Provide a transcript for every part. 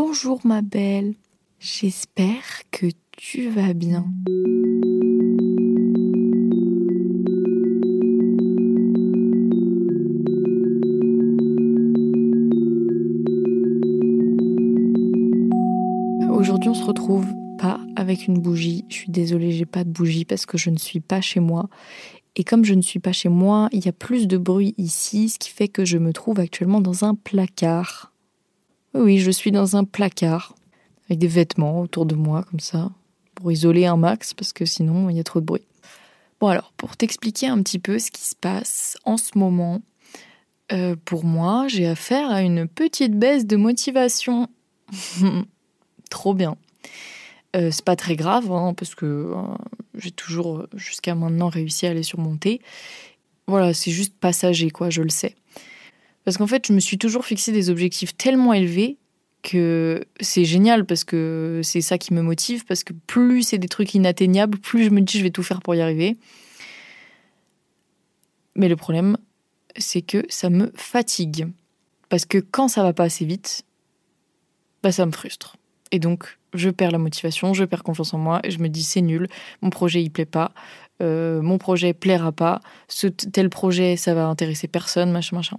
Bonjour ma belle, j'espère que tu vas bien. Aujourd'hui on se retrouve pas avec une bougie. Je suis désolée, j'ai pas de bougie parce que je ne suis pas chez moi. Et comme je ne suis pas chez moi, il y a plus de bruit ici, ce qui fait que je me trouve actuellement dans un placard. Oui, je suis dans un placard, avec des vêtements autour de moi, comme ça, pour isoler un max, parce que sinon, il y a trop de bruit. Bon alors, pour t'expliquer un petit peu ce qui se passe en ce moment, euh, pour moi, j'ai affaire à une petite baisse de motivation. trop bien. Euh, c'est pas très grave, hein, parce que euh, j'ai toujours jusqu'à maintenant réussi à les surmonter. Voilà, c'est juste passager, quoi, je le sais. Parce qu'en fait, je me suis toujours fixé des objectifs tellement élevés que c'est génial parce que c'est ça qui me motive, parce que plus c'est des trucs inatteignables, plus je me dis je vais tout faire pour y arriver. Mais le problème, c'est que ça me fatigue. Parce que quand ça va pas assez vite, bah ça me frustre. Et donc, je perds la motivation, je perds confiance en moi et je me dis c'est nul, mon projet il plaît pas, euh, mon projet plaira pas, tel projet ça va intéresser personne, machin machin.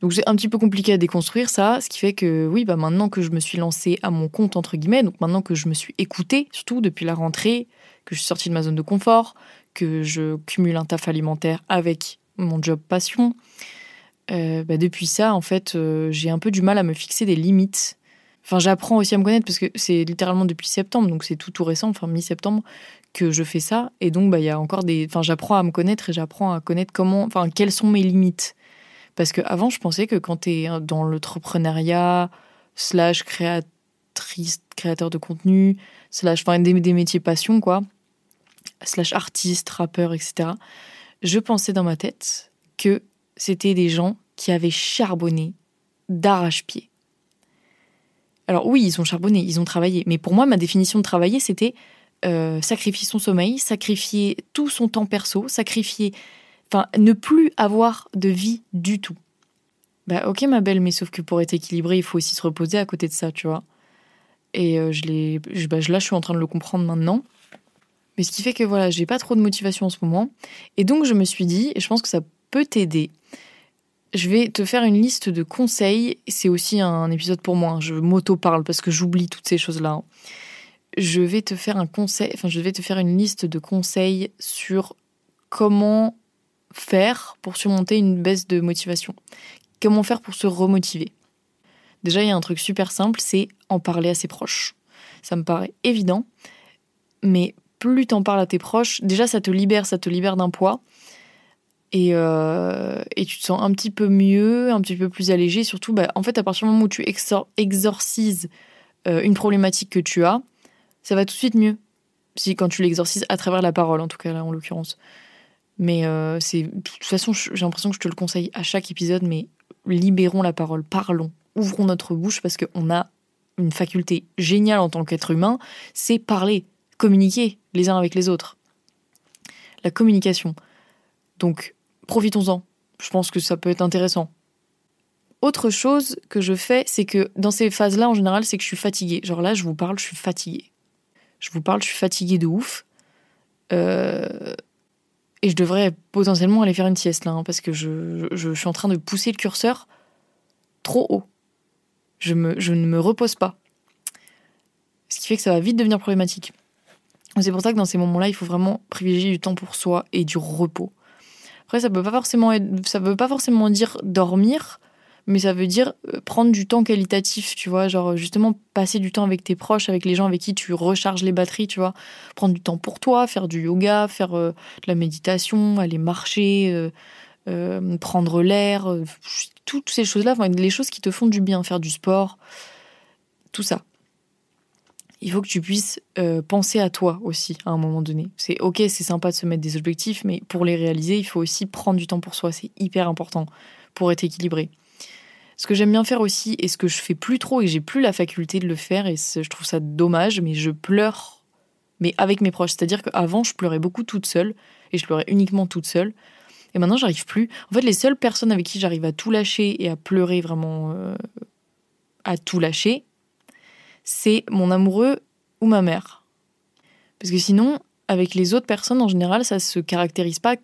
Donc c'est un petit peu compliqué à déconstruire ça, ce qui fait que oui, bah maintenant que je me suis lancée à mon compte entre guillemets, donc maintenant que je me suis écoutée, surtout depuis la rentrée, que je suis sortie de ma zone de confort, que je cumule un taf alimentaire avec mon job passion, euh, bah depuis ça en fait euh, j'ai un peu du mal à me fixer des limites Enfin, j'apprends aussi à me connaître parce que c'est littéralement depuis septembre, donc c'est tout tout récent, enfin mi-septembre, que je fais ça. Et donc, bah, il y a encore des. Enfin, j'apprends à me connaître et j'apprends à connaître comment. Enfin, quelles sont mes limites. Parce qu'avant, je pensais que quand tu es dans l'entrepreneuriat, slash créatrice, créateur de contenu, slash. Enfin, des, métiers passion, quoi, slash artiste, rappeur, etc., je pensais dans ma tête que c'était des gens qui avaient charbonné d'arrache-pied alors oui, ils ont charbonné, ils ont travaillé. Mais pour moi, ma définition de travailler, c'était euh, sacrifier son sommeil, sacrifier tout son temps perso, sacrifier... Enfin, ne plus avoir de vie du tout. Bah ok ma belle, mais sauf que pour être équilibré, il faut aussi se reposer à côté de ça, tu vois. Et euh, je l'ai, bah, là, je suis en train de le comprendre maintenant. Mais ce qui fait que voilà, j'ai pas trop de motivation en ce moment. Et donc je me suis dit, et je pense que ça peut t'aider, je vais te faire une liste de conseils. C'est aussi un épisode pour moi. Hein. Je m'auto-parle parce que j'oublie toutes ces choses-là. Hein. Je vais te faire un conseil, enfin, je vais te faire une liste de conseils sur comment faire pour surmonter une baisse de motivation? Comment faire pour se remotiver? Déjà, il y a un truc super simple, c'est en parler à ses proches. Ça me paraît évident, mais plus t'en parles à tes proches, déjà ça te libère, ça te libère d'un poids. Et, euh, et, tu te sens un petit peu mieux, un petit peu plus allégé. Surtout, bah, en fait, à partir du moment où tu exorcises euh, une problématique que tu as, ça va tout de suite mieux. Si quand tu l'exorcises à travers la parole, en tout cas là, en l'occurrence. Mais euh, c'est de toute façon, j'ai l'impression que je te le conseille à chaque épisode, mais libérons la parole, parlons, ouvrons notre bouche parce qu'on a une faculté géniale en tant qu'être humain, c'est parler, communiquer les uns avec les autres. La communication. Donc, profitons-en. Je pense que ça peut être intéressant. Autre chose que je fais, c'est que dans ces phases-là, en général, c'est que je suis fatiguée. Genre là, je vous parle, je suis fatiguée. Je vous parle, je suis fatiguée de ouf. Euh, et je devrais potentiellement aller faire une sieste là, hein, parce que je, suis en train de pousser le curseur trop haut. Je, me, je ne me repose pas. Ce qui fait que ça va vite devenir problématique. C'est pour ça que dans ces moments-là, il faut vraiment privilégier du temps pour soi et du repos. Après, ça peut pas forcément ça veut pas forcément dire dormir, mais ça veut dire euh, prendre du temps qualitatif, tu vois, genre justement passer du temps avec tes proches, avec les gens avec qui tu recharges les batteries, tu vois, prendre du temps pour toi, faire du yoga, faire euh, de la méditation, aller marcher, euh, prendre l'air, toutes ces choses-là, les choses qui te font du bien, faire du sport, tout ça il faut que tu puisses penser à toi aussi à un moment donné. C'est ok, c'est sympa de se mettre des objectifs, mais pour les réaliser, il faut aussi prendre du temps pour soi. C'est hyper important pour être équilibré. Ce que j'aime bien faire aussi, et ce que je fais plus trop et j'ai plus la faculté de le faire, et je trouve ça dommage, mais je pleure, mais avec mes proches. C'est-à-dire qu'avant, je pleurais beaucoup toute seule, et je pleurais uniquement toute seule. Et maintenant, j'arrive plus. En fait, les seules personnes avec qui j'arrive à tout lâcher et à pleurer vraiment euh, à tout lâcher, c'est mon amoureux ou ma mère. Parce que sinon, avec les autres personnes, en général, ça se caractérise pas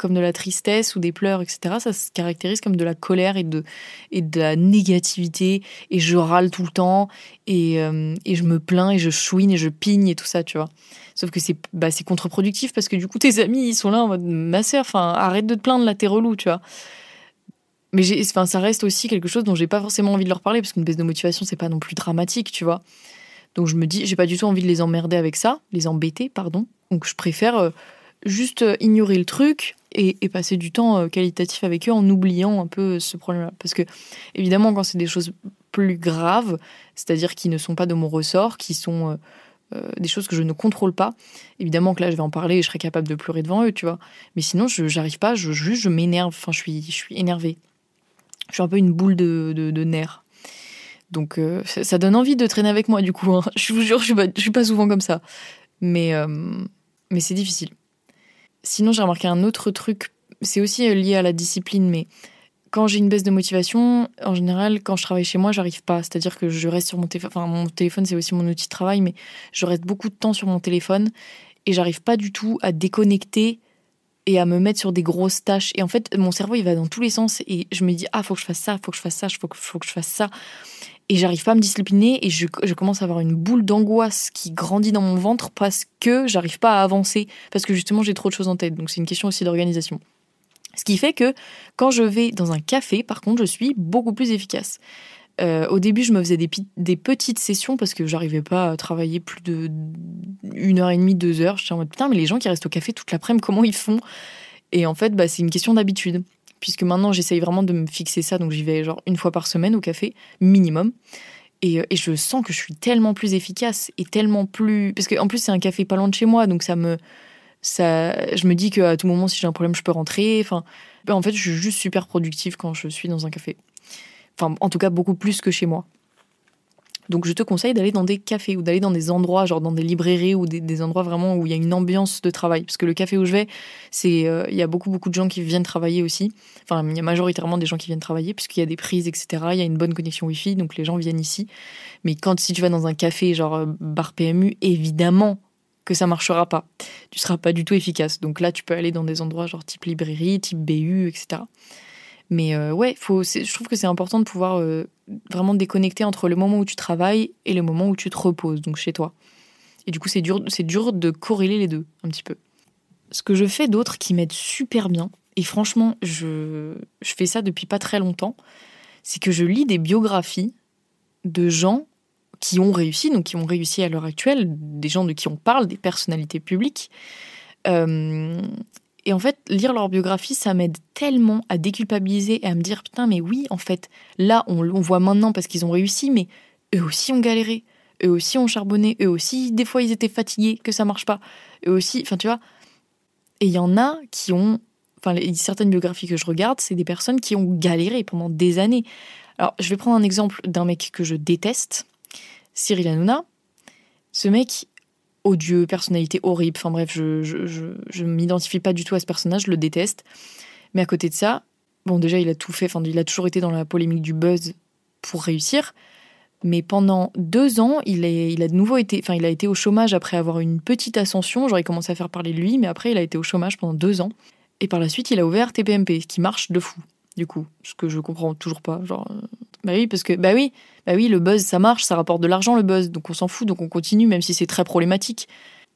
comme de la tristesse ou des pleurs, etc. Ça se caractérise comme de la colère et de, et de la négativité. Et je râle tout le temps. Et, euh, et je me plains et je chouine et je pigne et tout ça, tu vois. Sauf que c'est bah, contre-productif parce que du coup, tes amis, ils sont là en mode Ma sœur, enfin, arrête de te plaindre, là, t'es relou, tu vois. Mais enfin, ça reste aussi quelque chose dont j'ai pas forcément envie de leur parler parce qu'une baisse de motivation, c'est pas non plus dramatique, tu vois. Donc je me dis, j'ai pas du tout envie de les emmerder avec ça, les embêter, pardon. Donc je préfère euh, juste euh, ignorer le truc et, passer du temps euh, qualitatif avec eux en oubliant un peu ce problème-là. Parce que, évidemment, quand c'est des choses plus graves, c'est-à-dire qui ne sont pas de mon ressort, qui sont des choses que je ne contrôle pas, évidemment que là, je vais en parler et je serai capable de pleurer devant eux, tu vois. Mais sinon, je j'arrive pas, je, juste, je m'énerve, enfin, je suis, je suis énervée. Je suis un peu une boule de, de, nerfs. Donc, ça, donne envie de traîner avec moi, du coup. Hein. Je vous jure, je suis, pas, je suis pas souvent comme ça. Mais, mais c'est difficile. Sinon, j'ai remarqué un autre truc, c'est aussi euh, lié à la discipline, mais quand j'ai une baisse de motivation, en général, quand je travaille chez moi, j'arrive pas. C'est-à-dire que je reste sur mon téléphone. Enfin, mon téléphone, c'est aussi mon outil de travail, mais je reste beaucoup de temps sur mon téléphone et j'arrive pas du tout à déconnecter et à me mettre sur des grosses tâches. Et en fait, mon cerveau, il va dans tous les sens et je me dis, ah, faut que je fasse ça, faut que je fasse ça, faut que, faut que je fasse ça et j'arrive pas à me discipliner et je, commence à avoir une boule d'angoisse qui grandit dans mon ventre parce que j'arrive pas à avancer parce que justement j'ai trop de choses en tête. Donc c'est une question aussi d'organisation. Ce qui fait que quand je vais dans un café, par contre, je suis beaucoup plus efficace. Euh, au début, je me faisais des, petites sessions parce que j'arrivais pas à travailler plus de une heure et demie, deux heures. J'étais en mode putain, mais les gens qui restent au café toute l'après-midi, comment ils font? Et en fait, bah, c'est une question d'habitude puisque maintenant j'essaye vraiment de me fixer ça, donc j'y vais genre une fois par semaine au café, minimum. Et, euh, et, je sens que je suis tellement plus efficace et tellement plus. Parce qu'en plus, c'est un café pas loin de chez moi, donc ça me. Ça, je me dis qu'à tout moment, si j'ai un problème, je peux rentrer. Enfin, ben, en fait, je suis juste super productive quand je suis dans un café. Enfin, en tout cas, beaucoup plus que chez moi. Donc je te conseille d'aller dans des cafés ou d'aller dans des endroits, genre dans des librairies ou des, endroits vraiment où il y a une ambiance de travail. Parce que le café où je vais, c'est euh, il y a beaucoup beaucoup de gens qui viennent travailler aussi. Enfin, il y a majoritairement des gens qui viennent travailler puisqu'il y a des prises, etc. Il y a une bonne connexion Wi-Fi, donc les gens viennent ici. Mais quand si tu vas dans un café genre euh, bar PMU, évidemment que ça marchera pas. Tu seras pas du tout efficace. Donc là, tu peux aller dans des endroits genre type librairie, type BU, etc. Mais euh, ouais, faut, je trouve que c'est important de pouvoir euh, vraiment déconnecter entre le moment où tu travailles et le moment où tu te reposes, donc chez toi. Et du coup, c'est dur, dur de corréler les deux un petit peu. Ce que je fais d'autre qui m'aide super bien, et franchement, je, je fais ça depuis pas très longtemps, c'est que je lis des biographies de gens qui ont réussi, donc qui ont réussi à l'heure actuelle, des gens de qui on parle, des personnalités publiques, euh, et en fait, lire leur biographie, ça m'aide tellement à déculpabiliser et à me dire putain, mais oui, en fait, là, on, voit maintenant parce qu'ils ont réussi, mais eux aussi ont galéré, eux aussi ont charbonné, eux aussi, des fois, ils étaient fatigués, que ça marche pas, eux aussi, enfin, tu vois. Et il y en a qui ont, enfin, certaines biographies que je regarde, c'est des personnes qui ont galéré pendant des années. Alors, je vais prendre un exemple d'un mec que je déteste, Cyril Hanouna. Ce mec, odieux, personnalité horrible. Enfin bref, je, je, m'identifie pas du tout à ce personnage, je le déteste. Mais à côté de ça, bon, déjà, il a tout fait. Enfin, il a toujours été dans la polémique du buzz pour réussir. Mais pendant deux ans, il, est, il a de nouveau été, enfin, il a été au chômage après avoir une petite ascension. J'aurais commencé à faire parler de lui, mais après, il a été au chômage pendant deux ans. Et par la suite, il a ouvert TPMP, ce qui marche de fou, du coup. Ce que je comprends toujours pas. Genre, euh, bah oui, parce que, bah oui, bah oui, le buzz, ça marche, ça rapporte de l'argent, le buzz, donc on s'en fout, donc on continue, même si c'est très problématique.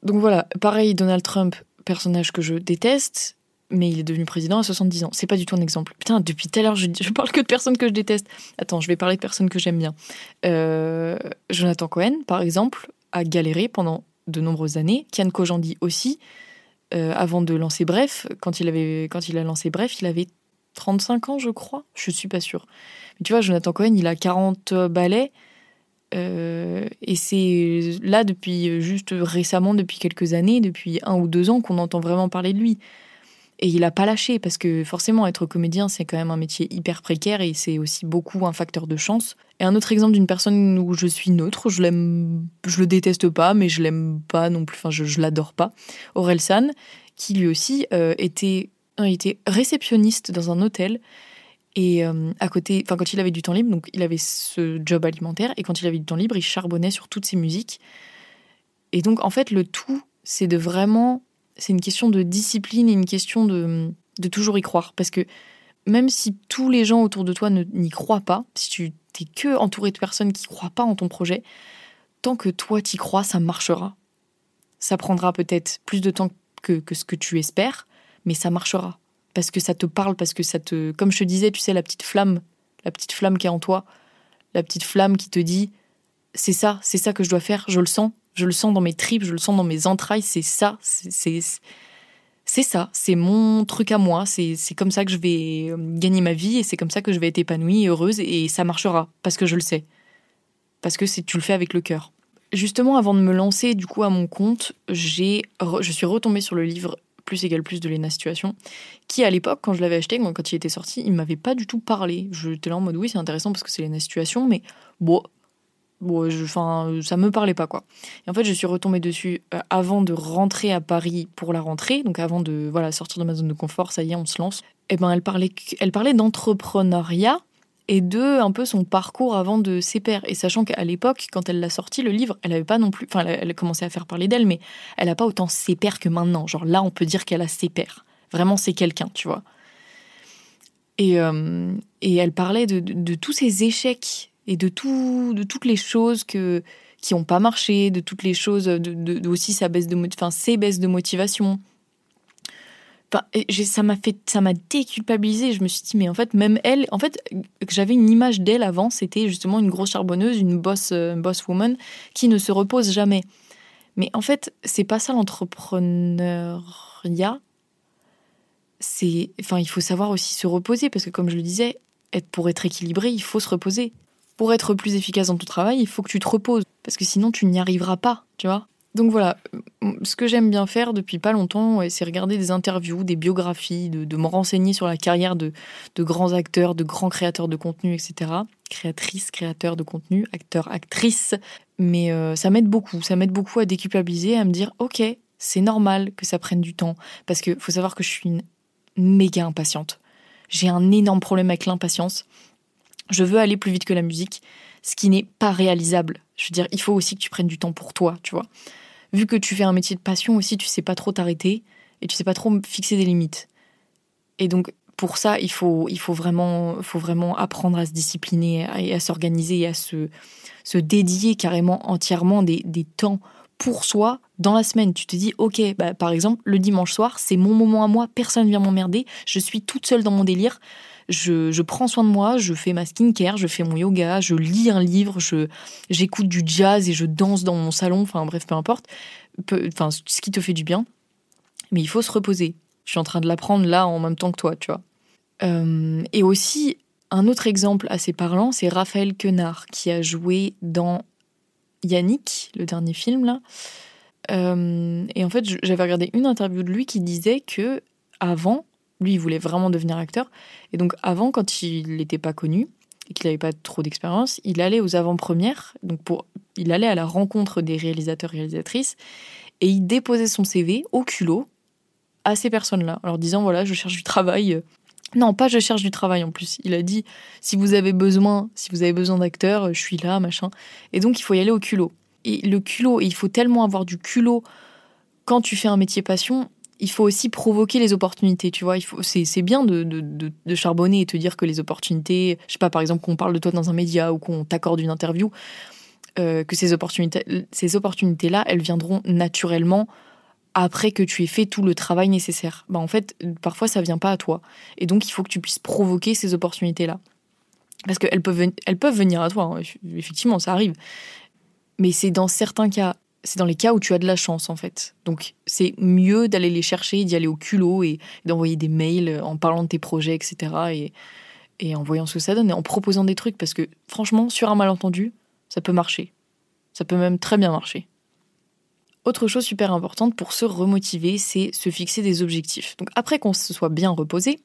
Donc voilà, pareil, Donald Trump, personnage que je déteste, mais il est devenu président à 70 ans. C'est pas du tout un exemple. Putain, depuis tout à l'heure, je, je, parle que de personnes que je déteste. Attends, je vais parler de personnes que j'aime bien. Euh, Jonathan Cohen, par exemple, a galéré pendant de nombreuses années. Kian Kojandi aussi. Euh, avant de lancer Bref, quand il, avait, quand il a lancé Bref, il avait 35 ans, je crois. Je suis pas sûre. Mais tu vois, Jonathan Cohen, il a 40 balais. Euh, et c'est là depuis juste récemment, depuis quelques années, depuis un ou deux ans, qu'on entend vraiment parler de lui. Et il a pas lâché parce que forcément être comédien c'est quand même un métier hyper précaire et c'est aussi beaucoup un facteur de chance. Et un autre exemple d'une personne où je suis neutre, je l'aime, je le déteste pas, mais je l'aime pas non plus, enfin je, l'adore pas. Aurel San, qui lui aussi euh, était, était réceptionniste dans un hôtel Et euh, à côté, enfin quand il avait du temps libre, donc il avait ce job alimentaire, et quand il avait du temps libre, il charbonnait sur toutes ses musiques. Et donc en fait, le tout, c'est de vraiment, c'est une question de discipline et une question de, de toujours y croire, parce que même si tous les gens autour de toi n'y croient pas, si tu t'es que entouré de personnes qui croient pas en ton projet, tant que toi t'y crois, ça marchera. Ça prendra peut-être plus de temps que, que ce que tu espères, mais ça marchera parce que ça te parle, parce que ça te. Comme je te disais, tu sais, la petite flamme, la petite flamme qui est en toi, la petite flamme qui te dit c'est ça, c'est ça que je dois faire, je le sens, je le sens dans mes tripes, je le sens dans mes entrailles, c'est ça, c'est. C'est ça, c'est mon truc à moi, c'est comme ça que je vais euh, gagner ma vie et c'est comme ça que je vais être épanouie et heureuse et ça marchera parce que je le sais. Parce que tu le fais avec le cœur. Justement, avant de me lancer du coup à mon compte, j'ai je suis retombée sur le livre plus égale plus de Lena Situation, qui à l'époque, quand je l'avais acheté, quand il était sorti, il m'avait pas du tout parlé. J'étais là en mode oui, c'est intéressant parce que c'est Lena Situation, mais bon, bon je, ça me parlait pas quoi. Et en fait, je suis retombée dessus euh, avant de rentrer à Paris pour la rentrée, donc avant de voilà sortir de ma zone de confort, ça y est, on se lance. Et eh ben, elle parlait, elle parlait d'entrepreneuriat et de un peu son parcours avant de ses pères. Et sachant qu'à l'époque, quand elle l'a sorti, le livre, elle avait pas non plus. Enfin, elle a à faire parler d'elle, mais elle a pas autant ses pères que maintenant. Genre là, on peut dire qu'elle a ses pères. Vraiment, c'est quelqu'un, tu vois. Et, euh, et elle parlait de, de, tous ses échecs et de, tout, de toutes les choses que, qui n'ont pas marché, de toutes les choses, de, de aussi sa baisse de, enfin, ses baisses de motivation ça m'a fait, ça m'a déculpabilisé. Je me suis dit, mais en fait, même elle, en fait, j'avais une image d'elle avant, c'était justement une grosse charbonneuse, une boss, euh, boss woman qui ne se repose jamais. Mais en fait, c'est pas ça l'entrepreneuriat. C'est, enfin, il faut savoir aussi se reposer parce que, comme je le disais, être, pour être équilibré, il faut se reposer. Pour être plus efficace dans ton travail, il faut que tu te reposes parce que sinon tu n'y arriveras pas, tu vois. Donc voilà, ce que j'aime bien faire depuis pas longtemps, c'est regarder des interviews, des biographies, de, me renseigner sur la carrière de, grands acteurs, de grands créateurs de contenu, etc. Créatrices, créateurs de contenu, acteurs, actrices. Mais euh, ça m'aide beaucoup, ça m'aide beaucoup à déculpabiliser, à me dire, ok, c'est normal que ça prenne du temps. Parce qu'il faut savoir que je suis une méga impatiente. J'ai un énorme problème avec l'impatience. Je veux aller plus vite que la musique, ce qui n'est pas réalisable. Je veux dire, il faut aussi que tu prennes du temps pour toi, tu vois vu que tu fais un métier de passion aussi, tu sais pas trop t'arrêter et tu sais pas trop fixer des limites. Et donc pour ça, il faut, il faut vraiment, faut vraiment apprendre à se discipliner et à, s'organiser et à se, se dédier carrément entièrement des, des, temps pour soi dans la semaine. Tu te dis, ok, bah, par exemple, le dimanche soir, c'est mon moment à moi, personne vient m'emmerder, je suis toute seule dans mon délire je, prends soin de moi, je fais ma skincare, je fais mon yoga, je lis un livre, je j'écoute du jazz et je danse dans mon salon, enfin bref, peu importe, enfin ce qui te fait du bien. Mais il faut se reposer. Je suis en train de l'apprendre là en même temps que toi, tu vois. Euh, et aussi, un autre exemple assez parlant, c'est Raphaël Quenard qui a joué dans Yannick, le dernier film là. Euh, et en fait, j'avais regardé une interview de lui qui disait que avant, lui, il voulait vraiment devenir acteur. Et donc, avant, quand il n'était pas connu et qu'il n'avait pas trop d'expérience, il allait aux avant-premières. Donc, pour, il allait à la rencontre des réalisateurs et réalisatrices et il déposait son CV au culot à ces personnes-là, en leur disant voilà, je cherche du travail. Non, pas je cherche du travail en plus. Il a dit si vous avez besoin, si vous avez besoin d'acteurs, je suis là, machin. Et donc, il faut y aller au culot. Et le culot, il faut tellement avoir du culot quand tu fais un métier passion il faut aussi provoquer les opportunités, tu vois. C'est bien de, charbonner et te dire que les opportunités, je sais pas, par exemple, qu'on parle de toi dans un média ou qu'on t'accorde une interview, euh, que ces opportunités, ces opportunités-là, elles viendront naturellement après que tu aies fait tout le travail nécessaire. Bah, en fait, parfois, ça vient pas à toi. Et donc, il faut que tu puisses provoquer ces opportunités-là. Parce qu'elles peuvent, elles peuvent venir à toi, hein. effectivement, ça arrive. Mais c'est dans certains cas c'est dans les cas où tu as de la chance en fait. Donc c'est mieux d'aller les chercher, d'y aller au culot et d'envoyer des mails en parlant de tes projets, etc. Et, en voyant ce que ça donne et en proposant des trucs parce que franchement, sur un malentendu, ça peut marcher. Ça peut même très bien marcher. Autre chose super importante pour se remotiver, c'est se fixer des objectifs. Donc après qu'on se soit bien reposé,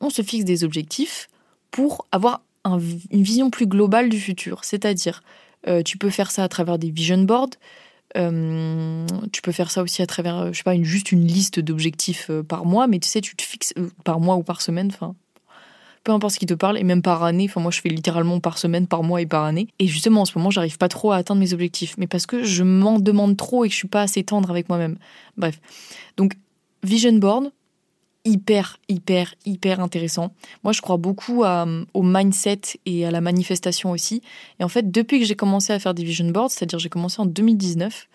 on se fixe des objectifs pour avoir une vision plus globale du futur. C'est-à-dire, euh, tu peux faire ça à travers des vision boards, euh, tu peux faire ça aussi à travers, euh, je sais pas, juste une liste d'objectifs euh, par mois, mais tu sais, tu te fixes par mois ou par semaine, enfin, peu importe ce qui te parle, et même par année. Enfin, moi, je fais littéralement par semaine, par mois et par année. Et justement, en ce moment, j'arrive pas trop à atteindre mes objectifs. Mais parce que je m'en demande trop et que je suis pas assez tendre avec moi-même. Bref. Donc, vision board, hyper, hyper, hyper intéressant. Moi, je crois beaucoup au mindset et à la manifestation aussi. Et en fait, depuis que j'ai commencé à faire des vision boards, c'est-à-dire j'ai commencé en 2019,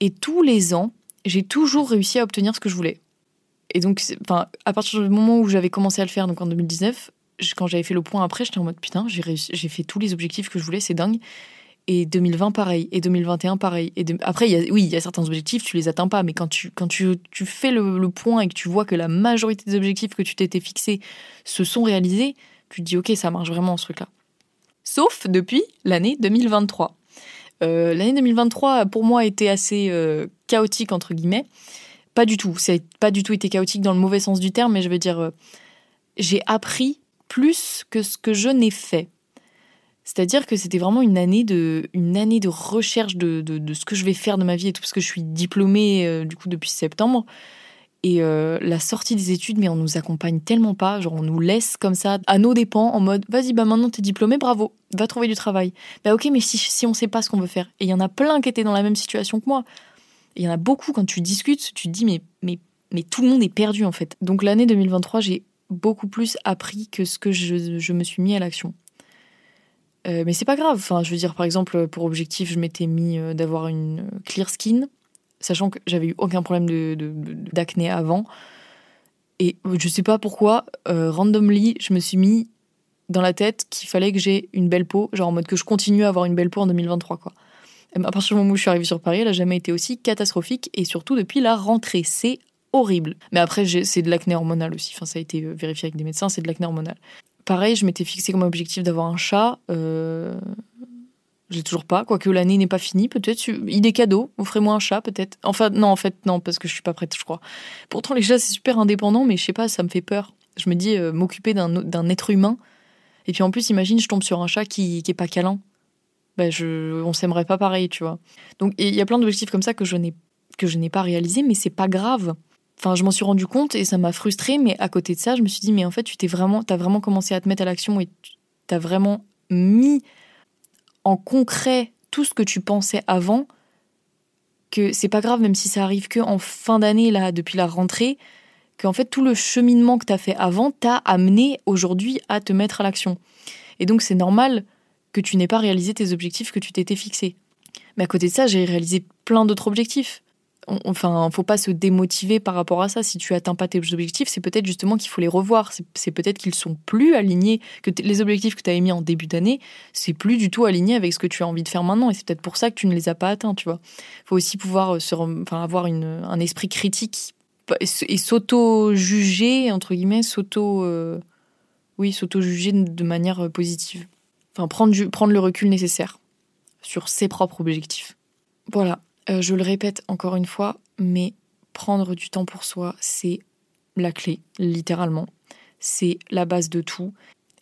et tous les ans, j'ai toujours réussi à obtenir ce que je voulais. Et donc, enfin, à partir du moment où j'avais commencé à le faire, donc en 2019, quand j'avais fait le point après, j'étais en mode putain, j'ai fait tous les objectifs que je voulais, c'est dingue. Et 2020, pareil. Et 2021, pareil. Et Après, oui, il y a certains objectifs, tu les atteins pas. Mais quand tu, quand tu, tu fais le, point et que tu vois que la majorité des objectifs que tu t'étais fixés se sont réalisés, tu te dis, OK, ça marche vraiment ce truc-là. Sauf depuis l'année 2023. Euh, l'année 2023, pour moi, a été assez euh, chaotique, entre guillemets. Pas du tout. N'a pas du tout été chaotique dans le mauvais sens du terme, mais je veux dire, euh, j'ai appris plus que ce que je n'ai fait. C'est-à-dire que c'était vraiment une année de, une année de recherche de, de, ce que je vais faire de ma vie et tout, parce que je suis diplômée euh, du coup depuis septembre. Et euh, la sortie des études, mais on nous accompagne tellement pas, genre on nous laisse comme ça à nos dépens en mode vas-y bah maintenant t'es diplômé, bravo, va trouver du travail. Bah ok mais si, si on sait pas ce qu'on veut faire. Et il y en a plein qui étaient dans la même situation que moi. Il y en a beaucoup quand tu discutes, tu te dis mais, mais, mais tout le monde est perdu en fait. Donc l'année 2023 j'ai beaucoup plus appris que ce que je, je me suis mis à l'action. Euh, mais c'est pas grave. Enfin, je veux dire, par exemple, pour objectif, je m'étais mis euh, d'avoir une clear skin, sachant que j'avais eu aucun problème d'acné de, avant. Et je sais pas pourquoi, euh, randomly, je me suis mis dans la tête qu'il fallait que j'ai une belle peau, genre en mode que je continue à avoir une belle peau en 2023, quoi. À partir du moment où je suis arrivée sur Paris, elle a jamais été aussi catastrophique, et surtout depuis la rentrée. C'est horrible. Mais après, c'est de l'acné hormonal aussi. Enfin, ça a été vérifié avec des médecins, c'est de l'acné hormonal. Pareil, je m'étais fixé comme objectif d'avoir un chat. Euh... J'ai toujours pas, quoique l'année n'est pas finie, peut-être. Idée cadeau, offrez-moi un chat, peut-être. Enfin, non, en fait, non, parce que je suis pas prête, je crois. Pourtant, les chats, c'est super indépendant, mais je sais pas, ça me fait peur. Je me dis, euh, m'occuper d'un être humain. Et puis en plus, imagine, je tombe sur un chat qui, qui est pas câlin. Ben, je, on s'aimerait pas pareil, tu vois. Donc, il y a plein d'objectifs comme ça que je n'ai que je n'ai pas réalisé, mais c'est pas grave. Enfin, je m'en suis rendu compte et ça m'a frustrée, mais à côté de ça, je me suis dit, mais en fait, tu t'es vraiment, as vraiment commencé à te mettre à l'action et tu as vraiment mis en concret tout ce que tu pensais avant, que c'est pas grave, même si ça arrive que en fin d'année, là, depuis la rentrée, qu'en fait, tout le cheminement que tu as fait avant t'a amené aujourd'hui à te mettre à l'action. Et donc, c'est normal que tu n'aies pas réalisé tes objectifs que tu t'étais fixés. Mais à côté de ça, j'ai réalisé plein d'autres objectifs enfin, faut pas se démotiver par rapport à ça. Si tu atteins pas tes objectifs, c'est peut-être justement qu'il faut les revoir. C'est peut-être qu'ils sont plus alignés, que les objectifs que tu avais mis en début d'année, c'est plus du tout aligné avec ce que tu as envie de faire maintenant. Et c'est peut-être pour ça que tu ne les as pas atteints, tu vois. Faut aussi pouvoir euh, enfin, avoir un esprit critique et s'auto-juger, entre guillemets, s'auto, euh, oui, s'auto-juger de manière euh, positive. Enfin, prendre, prendre le recul nécessaire sur ses propres objectifs. Voilà, euh, je le répète encore une fois, mais prendre du temps pour soi, c'est la clé, littéralement. C'est la base de tout.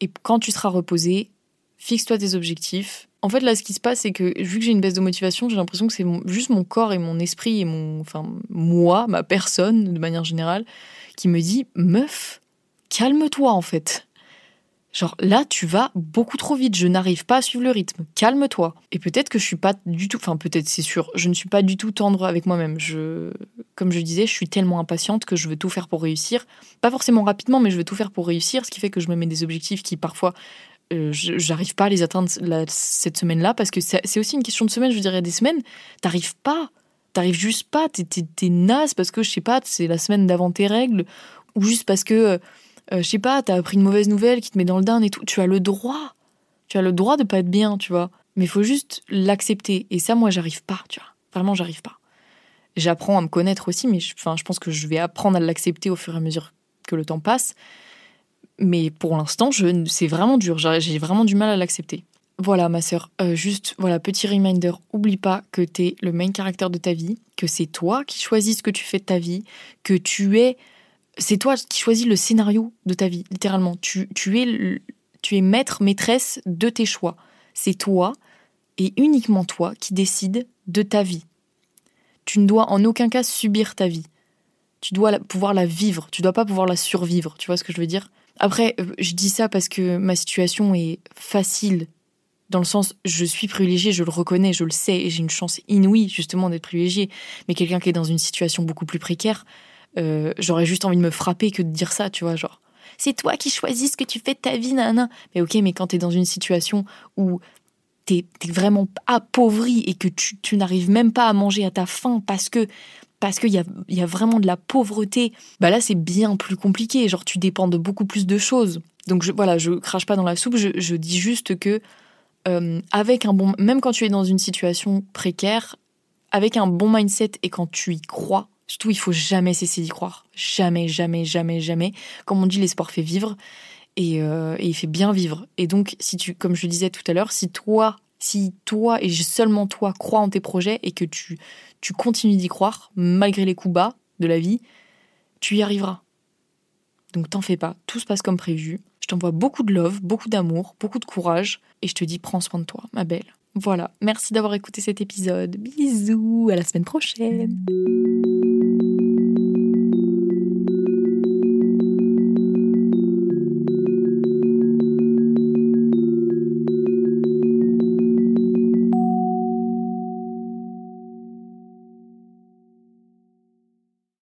Et quand tu seras reposé, fixe-toi des objectifs. En fait, là, ce qui se passe, c'est que vu que j'ai une baisse de motivation, j'ai l'impression que c'est juste mon corps et mon esprit et mon, enfin, moi, ma personne, de manière générale, qui me dit, meuf, calme-toi, en fait. Genre là, tu vas beaucoup trop vite, je n'arrive pas à suivre le rythme. Calme-toi. Et peut-être que je suis pas du tout, enfin peut-être c'est sûr, je ne suis pas du tout tendre avec moi-même. Je, comme je disais, je suis tellement impatiente que je veux tout faire pour réussir. Pas forcément rapidement, mais je veux tout faire pour réussir, ce qui fait que je me mets des objectifs qui parfois euh, j'arrive pas à les atteindre cette semaine-là parce que c'est aussi une question de semaine. Je a des semaines, t'arrives pas, t'arrives juste pas, t'es es, naze parce que je sais pas, c'est la semaine d'avant tes règles ou juste parce que euh, euh, je sais pas, t'as appris une mauvaise nouvelle qui te met dans le down et tout. Tu as le droit. Tu as le droit de pas être bien, tu vois. Mais il faut juste l'accepter. Et ça, moi, j'arrive pas, tu vois. Vraiment, j'arrive pas. J'apprends à me connaître aussi, mais je, je pense que je vais apprendre à l'accepter au fur et à mesure que le temps passe. Mais pour l'instant, c'est vraiment dur. J'ai vraiment du mal à l'accepter. Voilà, ma sœur. Euh, juste, voilà, petit reminder. Oublie pas que t'es le main caractère de ta vie, que c'est toi qui choisis ce que tu fais de ta vie, que tu es c'est toi qui choisis le scénario de ta vie, littéralement. Tu, es, tu es maître, maîtresse de tes choix. C'est toi et uniquement toi qui décides de ta vie. Tu ne dois en aucun cas subir ta vie. Tu dois pouvoir la vivre. Tu dois pas pouvoir la survivre. Tu vois ce que je veux dire? Après, euh, je dis ça parce que ma situation est facile. Dans le sens, je suis privilégiée, je le reconnais, je le sais, et j'ai une chance inouïe justement d'être privilégiée. Mais quelqu'un qui est dans une situation beaucoup plus précaire, euh, j'aurais juste envie de me frapper que de dire ça, tu vois, genre. C'est toi qui choisis ce que tu fais de ta vie, nana. Mais ok, mais quand t'es dans une situation où t'es es vraiment appauvri et que tu, n'arrives même pas à manger à ta faim parce que parce qu'il y a, y a vraiment de la pauvreté, bah là c'est bien plus compliqué. Genre tu dépends de beaucoup plus de choses. Donc voilà, je crache pas dans la soupe, je, je dis juste que euh, avec un bon, même quand tu es dans une situation précaire, avec un bon mindset et quand tu y crois, surtout il faut jamais cesser d'y croire, jamais, jamais, jamais, jamais. Comme on dit, l'espoir fait vivre et, euh, il fait bien vivre. Et donc si tu, comme je le disais tout à l'heure, si toi si toi et seulement toi crois en tes projets et que tu, tu continues d'y croire, malgré les coups bas de la vie, tu y arriveras. Donc t'en fais pas, tout se passe comme prévu. Je t'envoie beaucoup de love, beaucoup d'amour, beaucoup de courage, et je te dis prends soin de toi, ma belle. Voilà, merci d'avoir écouté cet épisode. Bisous, à la semaine prochaine.